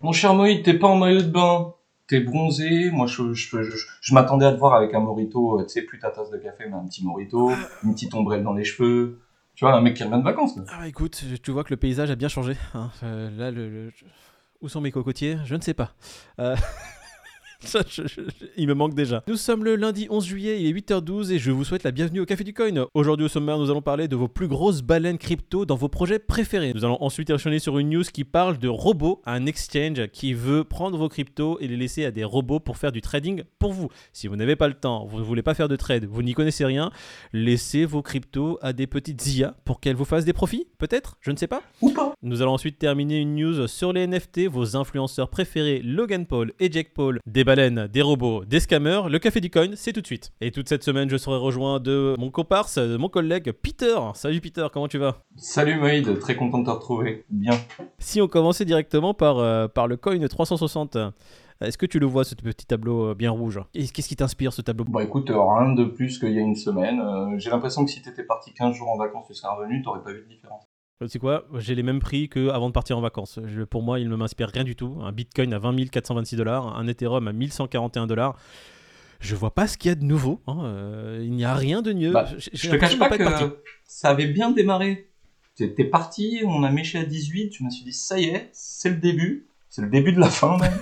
Mon cher Moïse, t'es pas en maillot de bain. T'es bronzé. Moi, je, je, je, je m'attendais à te voir avec un morito. euh, Tu sais, plus ta tasse de café, mais un petit morito. Une petite ombrelle dans les cheveux. Tu vois, un mec qui revient de vacances. quoi. Ah écoute, tu vois que le paysage a bien changé. hein. Euh, là, le, le- où sont mes cocotiers? Je ne sais pas. Euh, ça, je- je- je- il me manque déjà. Nous sommes le lundi 11 juillet, il est 8h12 et je vous souhaite la bienvenue au Café du Coin. Aujourd'hui au sommaire, nous allons parler de vos plus grosses baleines crypto dans vos projets préférés. Nous allons ensuite enchaîner sur une news qui parle de robots, un exchange qui veut prendre vos cryptos et les laisser à des robots pour faire du trading pour vous. Si vous n'avez pas le temps, vous ne voulez pas faire de trade, vous n'y connaissez rien, laissez vos cryptos à des petites IA pour qu'elles vous fassent des profits, peut-être Je ne sais pas. Ou pas. Nous allons ensuite terminer une news sur les NFT, vos influenceurs préférés Logan Paul et Jake Paul, des baleines, des robots, des scammers. Le café du coin, c'est tout de suite. Et toute cette semaine, je serai rejoint de mon comparse, de mon collègue Peter. Salut Peter, comment tu vas? Salut Moïd, très content de te retrouver. Bien. Si on commençait directement par, euh, par le coin 360, euh, est-ce que tu le vois ce petit tableau euh, bien rouge? Et Qu'est-ce qui t'inspire ce tableau? Bah écoute, euh, rien de plus qu'il y a une semaine. Euh, J'ai l'impression que si t'étais parti 15 jours en vacances, tu serais revenu, t'aurais pas vu de différence. Tu sais quoi? J'ai les mêmes prix qu'avant de partir en vacances. Je- pour moi, il ne m'inspire rien du tout. Un Bitcoin à 20 426 dollars, un Ethereum à 1141 dollars. Je vois pas ce qu'il y a de nouveau. hein. Euh, il n'y a rien de mieux. Bah, Je te cache pas parti. que ça avait bien démarré. T'es parti, on a méché à 18, je me suis dit ça y est, c'est le début, c'est le début de la fin même.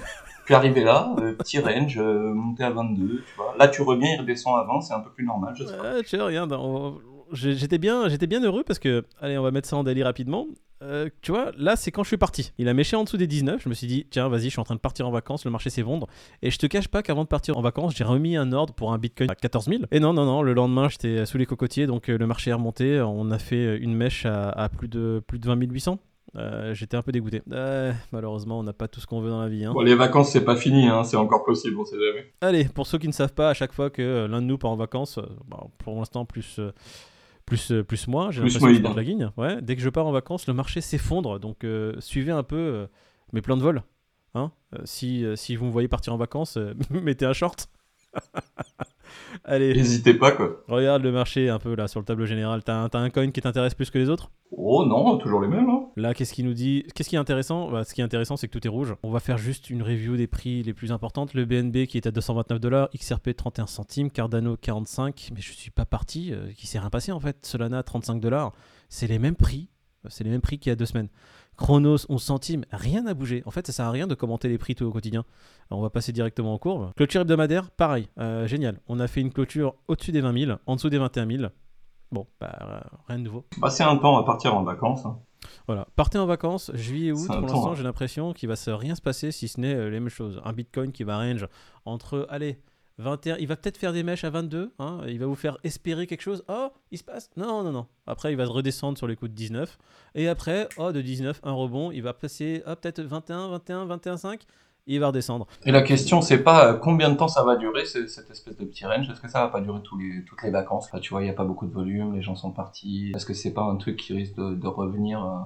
Puis arrivé là, euh, petit range, euh, monté à 22, tu vois. Là tu reviens, il redescend à 20, c'est un peu plus normal, je sais pas. Ouais, tu on- j'ai- j'étais bien, j'étais bien heureux parce que, allez, on va mettre ça en daily rapidement. Euh, tu vois, là, c'est quand je suis parti. Il a méché en dessous des 19. Je me suis dit, tiens, vas-y, je suis en train de partir en vacances, le marché s'effondre. Et je te cache pas qu'avant de partir en vacances, j'ai remis un ordre pour un bitcoin à 14 000. Et non, non, non, le lendemain, j'étais sous les cocotiers, donc euh, le marché est remonté. On a fait une mèche à, à plus, de, plus de 20 800. Euh, j'étais un peu dégoûté. Euh, malheureusement, on n'a pas tout ce qu'on veut dans la vie. hein. Bon, les vacances c'est pas fini, hein, c'est encore possible, on sait jamais. Allez, pour ceux qui ne savent pas, à chaque fois que euh, l'un de nous part en vacances, euh, bah, pour l'instant plus, euh, plus, euh, plus moi, j'ai l'impression que je de la guigne. Ouais, dès que je pars en vacances, le marché s'effondre. Donc euh, suivez un peu euh, mes plans de vol. Hein si, si vous me voyez partir en vacances, mettez un short. Allez, N'hésitez pas quoi. regarde le marché un peu là sur le tableau général. T'as un, coin qui t'intéresse plus que les autres? Oh non, toujours les mêmes, hein. Là, qu'est-ce qui nous dit? Qu'est-ce qui est intéressant? Bah, Ce qui est intéressant, c'est que tout est rouge. On va faire juste une review des prix les plus importantes. Le BNB qui est à 229 dollars, XRP 31 centimes, Cardano 45. Mais je suis pas parti. euh, qui s'est rien passé en fait. Solana 35 dollars. C'est les mêmes prix. C'est les mêmes prix qu'il y a deux semaines. Chronos 11 centimes, rien n'a bougé. En fait, ça sert à rien de commenter les prix tout au quotidien. Alors, on va passer directement en courbe. Clôture hebdomadaire, pareil, euh, génial. On a fait une clôture au-dessus des 20 000, en dessous des 21 000. Bon, bah, euh, rien de nouveau. Bah c'est un temps à partir en vacances. hein. Voilà, partez en vacances, juillet et août, pour l'instant hein. j'ai l'impression qu'il va se rien se passer si ce n'est euh, les mêmes choses. Un bitcoin qui va range entre, allez, 21, il va peut-être faire des mèches à 22, hein, il va vous faire espérer quelque chose. Oh, il se passe Non, non, non. Après il va redescendre sur les coups de 19. Et après, oh, de 19, un rebond, il va passer, oh, peut-être 21, 21, 21, 5, il va redescendre. Et la question, c'est pas euh, combien de temps ça va durer, ce- cette espèce de petit range? Est-ce que ça va pas durer tous les, toutes les vacances? Enfin, Tu vois, il n'y a pas beaucoup de volume, les gens sont partis. Est-ce que c'est pas un truc qui risque de, de revenir euh,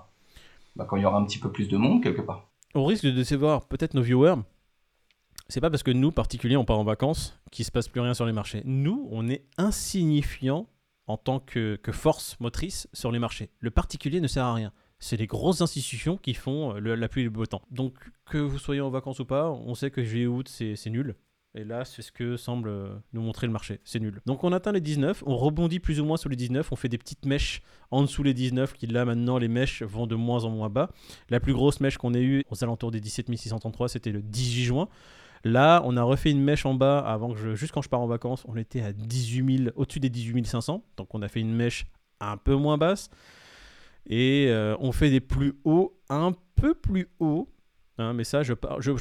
bah, quand il y aura un petit peu plus de monde quelque part? Au risque de décevoir peut-être nos viewers, c'est pas parce que nous, particuliers, on part en vacances qu'il se passe plus rien sur les marchés. Nous, on est insignifiant en tant que, force motrice sur les marchés. Le particulier ne sert à rien. C'est les grosses institutions qui font euh, la pluie et le beau temps. Donc, que vous soyez en vacances ou pas, on sait que juillet août, c'est c'est nul. Et là, c'est ce que semble euh, nous montrer le marché. C'est nul. Donc, on atteint les 19, on rebondit plus ou moins sur les 19, on fait des petites mèches en dessous les 19, qui là, maintenant, les mèches vont de moins en moins bas. La plus grosse mèche qu'on ait eue aux alentours des 17 633, c'était le 18 juin. Là, on a refait une mèche en bas avant que je, juste quand je pars en vacances, on était à 18 000, au-dessus des 18 500. Donc, on a fait une mèche un peu moins basse. Et euh, on fait des plus hauts, un peu plus hauts. Hein, mais ça, je, par- je,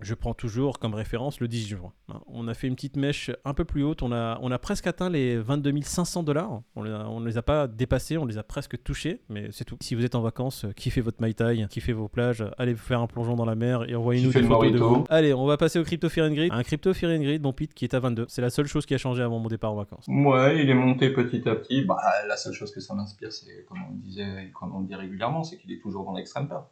je prends toujours comme référence le 10 juin. On a fait une petite mèche un peu plus haute. On a, on a presque atteint les 22 500 dollars. On ne les a pas dépassés, on les a presque touchés, mais c'est tout. Si vous êtes en vacances, euh, kiffez votre Mai Tai, kiffez vos plages, allez vous faire un plongeon dans la mer et envoyez-nous des photos de vous. Allez, on va passer au Crypto Fear and Greed. Un Crypto Fear and Greed, mon pit, qui est à 22. C'est la seule chose qui a changé avant mon départ en vacances. Ouais, il est monté petit à petit. Bah, la seule chose que ça m'inspire, c'est comme on le disait, comme on dit régulièrement, c'est qu'il est toujours dans l'extrême peur.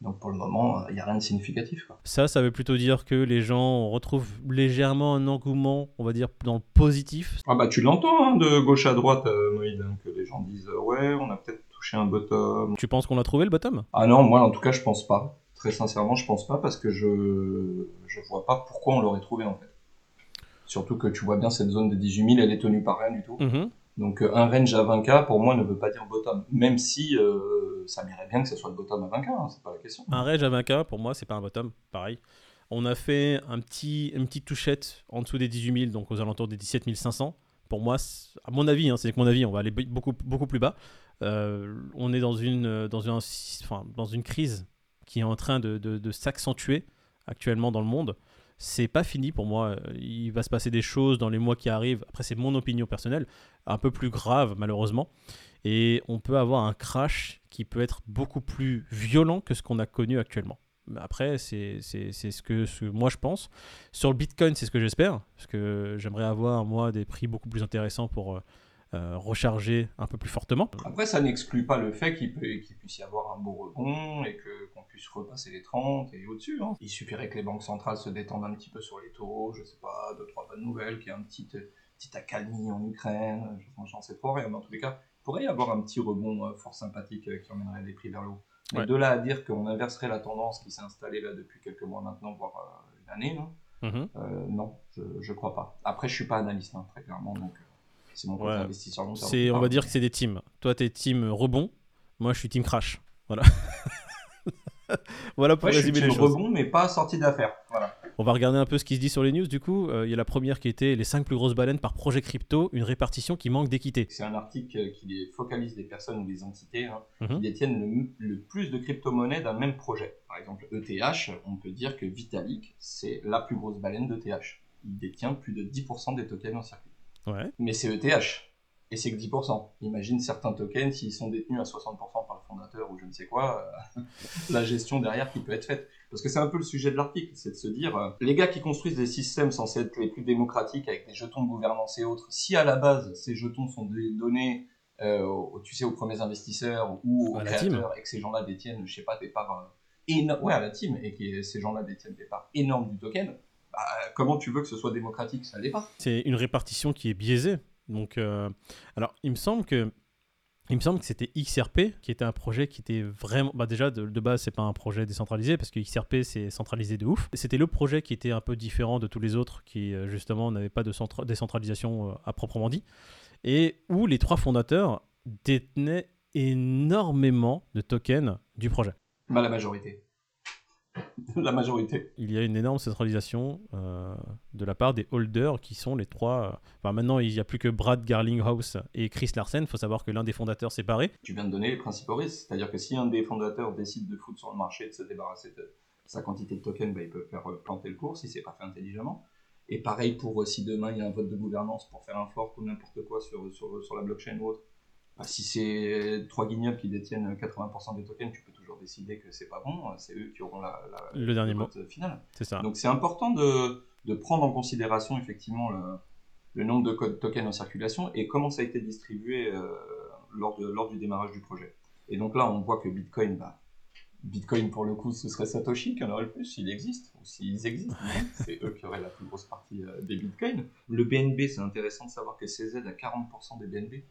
Donc pour le moment, il n'y a rien de significatif. Quoi. Ça, ça veut plutôt dire que les gens retrouvent légèrement un engouement, on va dire, dans le positif. Ah bah tu l'entends hein, de gauche à droite, euh, Moïd, hein, que les gens disent euh, ouais, on a peut-être touché un bottom. Tu penses qu'on a trouvé le bottom? Ah non, moi en tout cas je pense pas. Très sincèrement, je pense pas parce que je je vois pas pourquoi on l'aurait trouvé en fait. Surtout que tu vois bien cette zone de 18 000, elle est tenue par rien du tout. Mhm. Donc euh, un range à 20k pour moi ne veut pas dire bottom, même si euh, ça m'irait bien que ce soit le bottom à 20k, hein, c'est pas la question. Un range à 20k, pour moi, c'est pas un bottom, pareil. On a fait un petit, une petite touchette en dessous des 18 000, donc aux alentours des 17 500. Pour moi, à mon avis, hein, c'est mon avis, on va aller beaucoup, beaucoup plus bas. Euh, on est dans une, dans, une, enfin, dans une crise qui est en train de- de s'accentuer actuellement dans le monde. C'est pas fini pour moi. Il va se passer des choses dans les mois qui arrivent. Après, c'est mon opinion personnelle, un peu plus grave malheureusement. Et on peut avoir un crash qui peut être beaucoup plus violent que ce qu'on a connu actuellement. Après, c'est ce, que, ce moi je pense. Sur le Bitcoin, c'est ce que j'espère. Parce que j'aimerais avoir, moi, des prix beaucoup plus intéressants pour euh, recharger un peu plus fortement. Après, ça n'exclut pas le fait qu'il puisse y avoir un beau rebond et que qu'on puisse repasser les 30 et au-dessus. hein. Il suffirait que les banques centrales se détendent un petit peu sur les taux, je sais pas, deux trois bonnes nouvelles, qu'il y ait un petit petite accalmie en Ukraine, je- j'en sais trop rien, mais en tous les cas, il pourrait y avoir un petit rebond euh, fort sympathique euh, qui emmènerait les prix vers le haut. Ouais. de là à dire qu'on inverserait la tendance qui s'est installée là depuis quelques mois maintenant, voire euh, une année, non, Mhm. Euh, non je, je crois pas. Après, je suis pas analyste, hein, très clairement, donc euh, c'est mon côté Ouais. investisseur. long terme on va dire que c'est des teams. Toi, t'es team rebond. Moi, je suis team crash. Voilà. voilà pour Ouais, je suis résumer les team choses. rebond, mais pas sorti d'affaires. Voilà. On va regarder un peu ce qui se dit sur les news. Du coup, Euh, il y a la première qui était les 5 plus grosses baleines par projet crypto, une répartition qui manque d'équité. C'est un article qui focalise des personnes ou des entités hein, Mhm. qui détiennent le, le plus de crypto-monnaies d'un même projet. Par exemple, ETH, on peut dire que Vitalik, c'est la plus grosse baleine d'ETH. Il détient plus de 10% des tokens en circuit. Ouais. Mais c'est ETH. Et c'est que 10%. Imagine certains tokens, s'ils sont détenus à 60% par le fondateur ou je ne sais quoi, euh, la gestion derrière qui peut être faite. Parce que c'est un peu le sujet de l'article, c'est de se dire, euh, les gars qui construisent des systèmes censés être les plus démocratiques avec des jetons de gouvernance et autres, si à la base ces jetons sont donnés, euh, aux- tu sais, aux premiers investisseurs ou aux À créateurs et que ces gens-là détiennent, je sais pas, des parts ouais, à la team et que ces gens-là détiennent des parts énormes du token, bah, comment tu veux que ce soit démocratique? Ça l'est pas. C'est une répartition qui est biaisée. Donc, euh, alors, il me semble que. Il me semble que c'était XRP qui était un projet qui était vraiment. Bah déjà, de, de base, c'est pas un projet décentralisé parce que XRP c'est centralisé de ouf. C'était le projet qui était un peu différent de tous les autres qui, euh, justement, n'avaient pas de centra- décentralisation euh, à proprement dit. Et où les trois fondateurs détenaient énormément de tokens du projet. Bah, la majorité. la majorité. il y a une énorme centralisation euh, de la part des holders qui sont les trois. euh, Enfin, maintenant, il n'y a plus que Brad Garlinghouse et Chris Larsen. Il faut savoir que l'un des fondateurs s'est barré. Tu viens de donner les principaux risques, c'est-à-dire que si un des fondateurs décide de foutre sur le marché, de se débarrasser de sa quantité de tokens, bah, il peut faire euh, planter le cours si c'est pas fait intelligemment. Et pareil pour si demain il y a un vote de gouvernance pour faire un fork ou n'importe quoi sur, sur, sur la blockchain ou autre. Si c'est trois guignols qui détiennent 80% des tokens, tu peux toujours décider que c'est pas bon, c'est eux qui auront la, la- Le dernier mot. final. C'est ça. Donc c'est important de, de prendre en considération effectivement le, le nombre de codes tokens en circulation et comment ça a été distribué euh, lors, de, lors du démarrage du projet. Et donc là, on voit que Bitcoin, bah, Bitcoin pour le coup, ce serait Satoshi qui en aurait le plus, s'il existe, ou s'ils existent, c'est eux qui auraient la plus grosse partie euh, des Bitcoins. Le BNB, c'est intéressant de savoir que CZ a 40% des BNB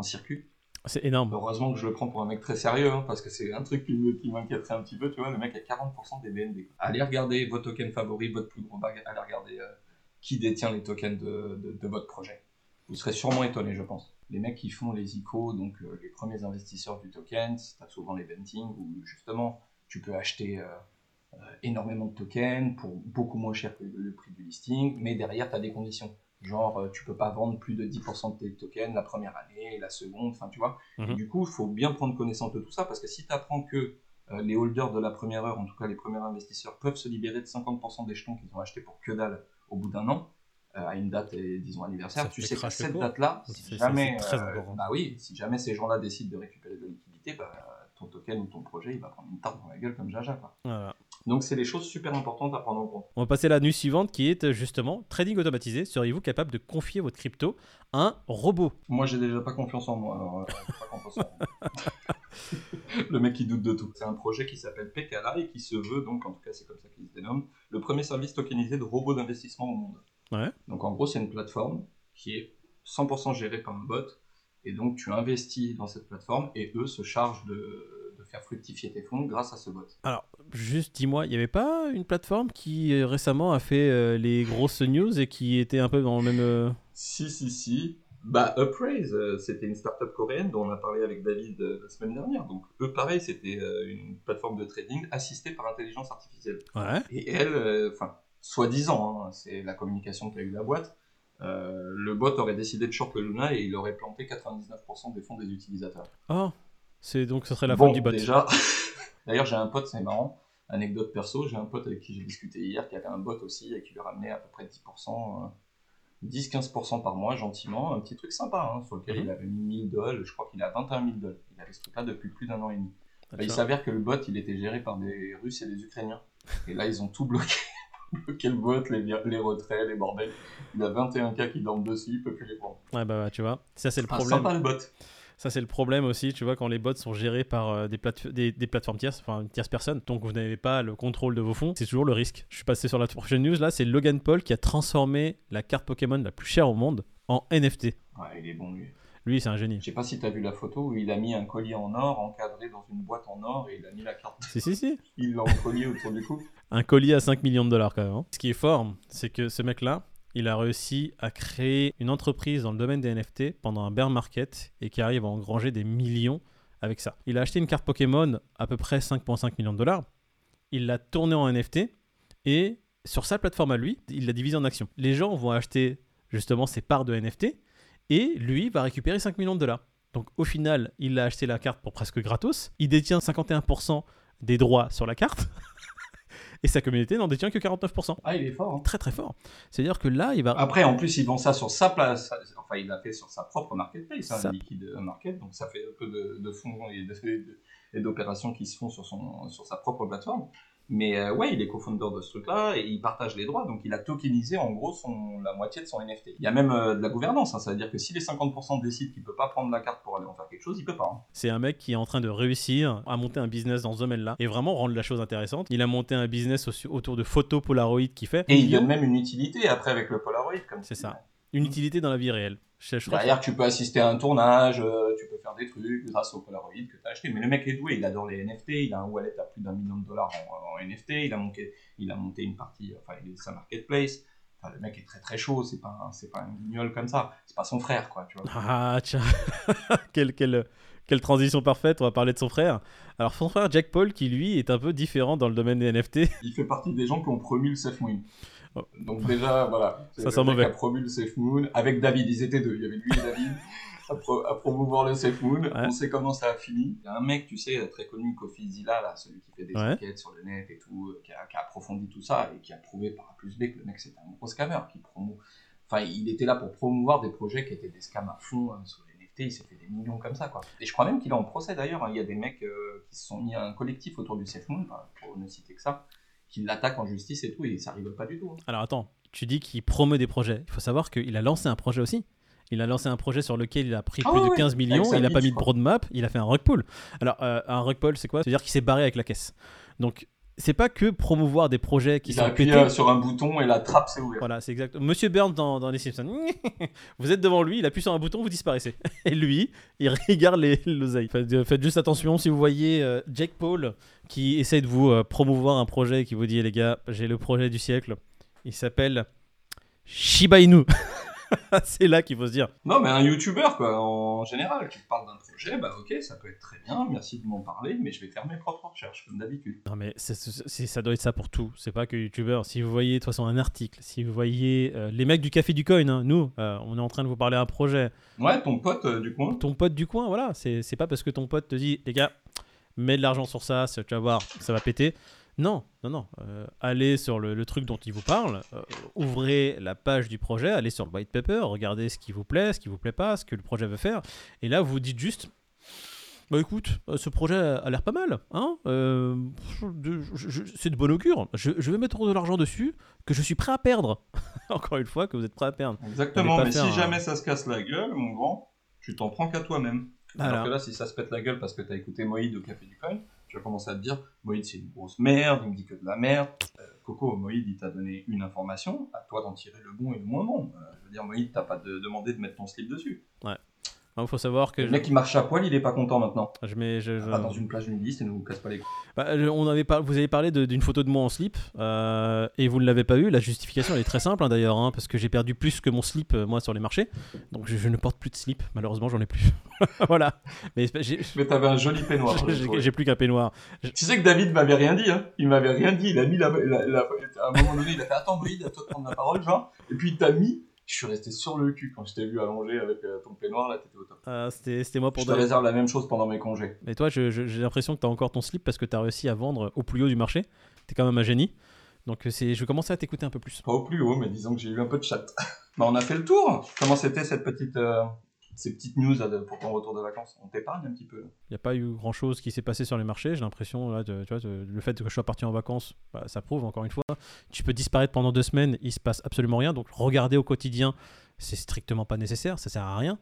en circuit. C'est énorme. Heureusement que je le prends pour un mec très sérieux, hein, parce que c'est un truc qui m'inquiéterait un petit peu, tu vois, le mec a 40% des BNB. Allez regarder vos tokens favoris, votre plus gros bag, allez regarder euh, qui détient les tokens de, de- de votre projet. Vous serez sûrement étonné, je pense. Les mecs qui font les ICO, donc euh, les premiers investisseurs du token, tu as souvent les venting, où justement tu peux acheter euh, énormément de tokens pour beaucoup moins cher que le prix du listing, mais derrière tu as des conditions. Genre, euh, tu peux pas vendre plus de 10% de tes tokens la première année, la seconde, enfin tu vois. Et Mhm. du coup, il faut bien prendre connaissance de tout ça, parce que si tu apprends que euh, les holders de la première heure, en tout cas les premiers investisseurs, peuvent se libérer de 50% des jetons qu'ils ont achetés pour que dalle au bout d'un an, euh, à une date, et, disons, anniversaire, Ça tu sais qu'à cette date-là, si jamais, euh, bah oui, si jamais ces gens-là décident de récupérer de la liquidité, bah, ton token ou ton projet, il va prendre une tarte dans la gueule comme Jaja. Quoi. Voilà. Donc c'est des choses super importantes à prendre en compte. On va passer à la news suivante qui est euh, justement trading automatisé. Seriez-vous capable de confier votre crypto à un robot? Moi, j'ai déjà pas confiance en moi, alors euh, j'ai pas confiance en moi. le mec qui doute de tout. C'est un projet qui s'appelle Pekala et qui se veut, donc en tout cas c'est comme ça qu'il se dénomme, le premier service tokenisé de robots d'investissement au monde. Ouais. Donc en gros, c'est une plateforme qui est 100% gérée par un bot, et donc tu investis dans cette plateforme et eux se chargent de faire fructifier tes fonds grâce à ce bot. Alors, juste dis-moi, il n'y avait pas une plateforme qui euh, récemment a fait euh, les grosses news et qui était un peu dans le même. euh, Si, si, si. Bah, Upraise, euh, c'était une startup coréenne dont on a parlé avec David euh, la semaine dernière. Donc, eux, pareil, c'était euh, une plateforme de trading assistée par intelligence artificielle. Ouais. Et elle, euh, enfin, soi-disant, hein, c'est la communication qu'a eu la boîte, euh, le bot aurait décidé de short le Luna et il aurait planté 99% des fonds des utilisateurs. Oh, c'est donc ce serait la bon, faute du bot. déjà, d'ailleurs, j'ai un pote, c'est marrant, anecdote perso, j'ai un pote avec qui j'ai discuté hier qui avait un bot aussi et qui lui ramenait à peu près 10%. euh, 10-15% par mois, gentiment, un petit truc sympa, hein, sur lequel Mhm. il avait mis 1000 dollars, je crois qu'il a 21 000 dollars. Il avait ce truc-là depuis plus d'un an et demi. Ah, Bah, il s'avère que le bot, il était géré par des Russes et des Ukrainiens. Et là, ils ont tout bloqué. bloqué le bot, les, les retraits, les bordels. Il a 21 cas qui dorment dessus, il peut plus les prendre. Ouais, bah, tu vois. Ça, c'est le Ah, problème. sympa le bot. Ça, c'est le problème aussi, tu vois, quand les bots sont gérés par euh, des, plate- des, des plateformes tierces, enfin, une tierce personne, donc vous n'avez pas le contrôle de vos fonds, c'est toujours le risque. Je suis passé sur la prochaine news, là, c'est Logan Paul qui a transformé la carte Pokémon la plus chère au monde en NFT. Ouais, il est bon lui. Lui, c'est un génie. Je sais pas si t'as vu la photo où il a mis un collier en or encadré dans une boîte en or et il a mis la carte. Si, si, si. Il l'a encollié autour du cou. Un collier à 5 millions de dollars quand même. hein. Ce qui est fort, c'est que ce mec-là, il a réussi à créer une entreprise dans le domaine des NFT pendant un bear market et qui arrive à engranger des millions avec ça. Il a acheté une carte Pokémon à peu près 5,5 millions de dollars. Il l'a tournée en NFT et sur sa plateforme à lui, il l'a divisée en actions. Les gens vont acheter justement ses parts de NFT et lui va récupérer 5 millions de dollars. Donc au final, il a acheté la carte pour presque gratos. Il détient 51% des droits sur la carte. et sa communauté n'en détient que 49%. Ah, il est fort. hein. Très très fort. C'est-à-dire que là, il va... Après, en plus, il vend ça sur sa place. Enfin, il l'a fait sur sa propre marketplace, hein, Ça- liquide market. Donc, ça fait un peu de, de fonds et d'opérations qui se font sur, son, sur sa propre plateforme. Mais euh, ouais, il est co-founder de ce truc-là et il partage les droits. Donc, il a tokenisé en gros son, la moitié de son NFT. Il y a même euh, de la gouvernance. Hein, ça veut dire que si les 50% décident qu'il peut pas prendre la carte pour aller en faire quelque chose, il peut pas. hein. C'est un mec qui est en train de réussir à monter un business dans ce domaine-là et vraiment rendre la chose intéressante. Il a monté un business au- autour de photos Polaroid qui fait Et il donne même une utilité après avec le Polaroid. comme C'est ça. une utilité dans la vie réelle. Derrière, tu peux assister à un tournage, euh, tu peux faire des trucs grâce au Polaroid que tu as acheté. Mais le mec est doué, il adore les NFT, il a un wallet à plus d'un million de dollars en NFT, il a, monté, il a monté une partie, enfin, il est sa marketplace. Enfin, le mec est très très chaud, c'est pas, un- c'est pas un guignol comme ça, c'est pas son frère, quoi, tu vois. Ah, tiens, quelle, quelle, quelle transition parfaite, on va parler de son frère. Alors, son frère Jack Paul, qui lui est un peu différent dans le domaine des NFT. Il fait partie des gens qui ont promu le Safe Moon. Oh. Donc déjà, voilà. Ça le sent mec mauvais. a promu le Safe Moon avec David, ils étaient deux, il y avait lui et David. À, pro- à promouvoir le Safe Moon, on sait comment ça a fini. Il y a un mec, tu sais, très connu, Kofi Zilla, là, celui qui fait des Ouais. enquêtes sur le net et tout, euh, qui a, qui a approfondi tout ça et qui a prouvé par A plus B que le mec c'était un gros scammer qui promo. Enfin, il était là pour promouvoir des projets qui étaient des scams à fond hein, sur les NFT, il s'est fait des millions comme ça, quoi. Et je crois même qu'il est en procès d'ailleurs, hein. il y a des mecs euh, qui se sont mis à un collectif autour du Safe Moon, pour ne citer que ça, qui l'attaquent en justice et tout, et ça rigole pas du tout. hein. Alors, attends, tu dis qu'il promeut des projets. Il faut savoir qu'il a lancé un projet aussi. Il a lancé un projet sur lequel il a pris Ah plus ouais, de ouais. 15 millions, il n'a pas mis de roadmap, il a fait un rug pull. Alors, euh, un rug pull, c'est quoi? C'est-à-dire qu'il s'est barré avec la caisse. Donc, c'est pas que promouvoir des projets qui Il a sont appuyé pétés. euh, sur un bouton et la trappe s'est ouverte. Voilà, c'est exact. Monsieur Burns dans, dans Les Simpsons. vous êtes devant lui, il appuie sur un bouton, vous disparaissez. Et lui, il regarde les l'oseille. Faites, euh, faites juste attention si vous voyez euh, Jake Paul qui essaie de vous euh, promouvoir un projet et qui vous dit les gars, j'ai le projet du siècle. Il s'appelle Shiba Inu. c'est là qu'il faut se dire. Non, mais un youtubeur, quoi, en général, qui parle d'un projet, bah ok, ça peut être très bien, merci de m'en parler, mais je vais faire mes propres recherches, comme d'habitude. Non mais ça doit être ça pour tout. C'est pas que youtubeur. Si vous voyez de toute façon un article, si vous voyez euh, les mecs du café du coin, hein, nous, euh, on est en train de vous parler d'un projet. Ouais, ton pote euh, du coin. ton pote du coin, voilà. C'est pas parce que ton pote te dit, les gars, mets de l'argent sur ça- tu vas voir, ça va péter. Non, non, non. Euh, allez sur le, le truc dont il vous parle, euh, ouvrez la page du projet, allez sur le white paper, regardez ce qui vous plaît, ce qui vous plaît pas, ce que le projet veut faire. Et là, vous dites juste, bah écoute, euh, ce projet a l'air pas mal, hein euh, C'est de bon augure. Je, je vais mettre de l'argent dessus que je suis prêt à perdre. Encore une fois, que vous êtes prêt à perdre. Exactement, mais si un- jamais ça se casse la gueule, mon grand, tu t'en prends qu'à toi-même. Voilà. Alors que là, si ça se pète la gueule parce que t'as écouté Moïd au Café du Coin, tu vas commencer à te dire, Moïd c'est une grosse merde, il me dit que de la merde. Euh, Coco, Moïd, il t'a donné une information, à toi d'en tirer le bon et le moins bon. Euh, je veux dire, Moïd, t'as pas de- demandé de mettre ton slip dessus. Ouais, Il faut savoir que Le je, mec qui marche à poil, il est pas content maintenant. je mets. je- je- Pas dans une plage nudiste et ne nous casse pas les couilles. Bah, je- on avait par- vous avez parlé d'une photo de moi en slip euh, et vous ne l'avez pas eu. La justification elle est très simple hein, d'ailleurs, hein, parce que j'ai perdu plus que mon slip euh, moi sur les marchés. Donc je, je ne porte plus de slip, malheureusement j'en ai plus. voilà. Mais t'avais un joli peignoir. j'ai plus qu'un peignoir. Tu sais que David m'avait rien dit, hein. Il m'avait rien dit. Il a mis la, la- la- à un moment donné, il a fait attends, Bride, à toi de prendre la parole, genre. Et puis il t'a mis. Je suis resté sur le cul quand je t'ai vu allongé avec euh, ton peignoir, là, t'étais au top. Euh, C'était c'était moi pour Je te réserve la même chose pendant mes congés. Mais toi, je- je- j'ai l'impression que tu as encore ton slip parce que tu as réussi à vendre au plus haut du marché. Tu es quand même un génie. Donc euh, c'est, je vais commencer à t'écouter un peu plus. Pas au plus haut, mais disons que j'ai eu un peu de chat. bah, on a fait le tour. Comment c'était cette petite, euh, ces petites news pour ton retour de vacances On t'épargne un petit peu. Il n'y a pas eu grand chose qui s'est passé sur les marchés. J'ai l'impression, là, tu vois, le fait que je sois parti en vacances, bah, ça prouve encore une fois. Tu peux disparaître pendant deux semaines, il se passe absolument rien. Donc regarder au quotidien, c'est strictement pas nécessaire, ça sert à rien.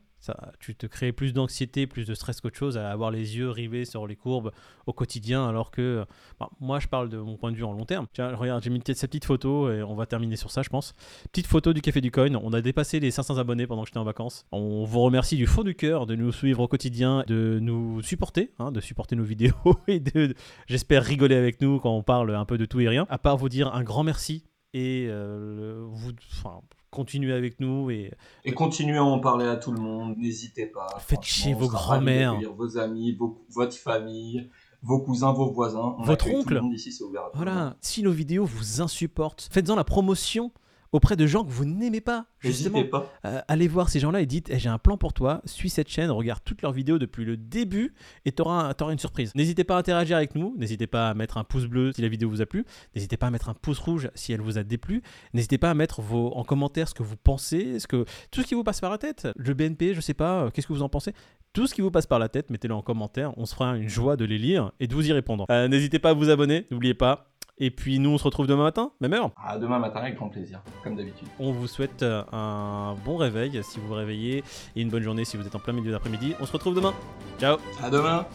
Tu te crées plus d'anxiété, plus de stress qu'autre chose à avoir les yeux rivés sur les courbes au quotidien, alors que bah, moi je parle de mon point de vue en long terme. Tiens, regarde, j'ai mis cette petite photo et on va terminer sur ça, je pense. Petite photo du Café du Coin. On a dépassé les 500 abonnés pendant que j'étais en vacances. On vous remercie du fond du cœur de nous suivre au quotidien, de nous supporter, hein, de supporter nos vidéos et de, j'espère, rigoler avec nous quand on parle un peu de tout et rien. À part vous dire un grand merci et euh, vous, continuez avec nous et Et continuez à en parler à tout le monde. N'hésitez pas. Faites chier vos grands-mères. Vos amis, vos- votre famille, vos cousins, vos voisins. On Votre oncle. ici, voilà. Si nos vidéos vous insupportent, faites-en la promotion auprès de gens que vous n'aimez pas. Justement, pas. Euh, allez voir ces gens-là et dites Eh, j'ai un plan pour toi, suis cette chaîne, regarde toutes leurs vidéos depuis le début et tu auras, une surprise. N'hésitez pas à interagir avec nous, n'hésitez pas à mettre un pouce bleu si la vidéo vous a plu, n'hésitez pas à mettre un pouce rouge si elle vous a déplu, n'hésitez pas à mettre vos, en commentaire ce que vous pensez, ce que, tout ce qui vous passe par la tête. Le BNP, je sais pas, euh, qu'est-ce que vous en pensez tout ce qui vous passe par la tête, mettez-le en commentaire. On se fera une joie de les lire et de vous y répondre. Euh, N'hésitez pas à vous abonner, n'oubliez pas. Et puis nous, on se retrouve demain matin, même heure. À demain matin avec grand plaisir, comme d'habitude. On vous souhaite euh, un bon réveil si vous vous réveillez et une bonne journée si vous êtes en plein milieu d'après-midi. On se retrouve demain. Ciao À demain.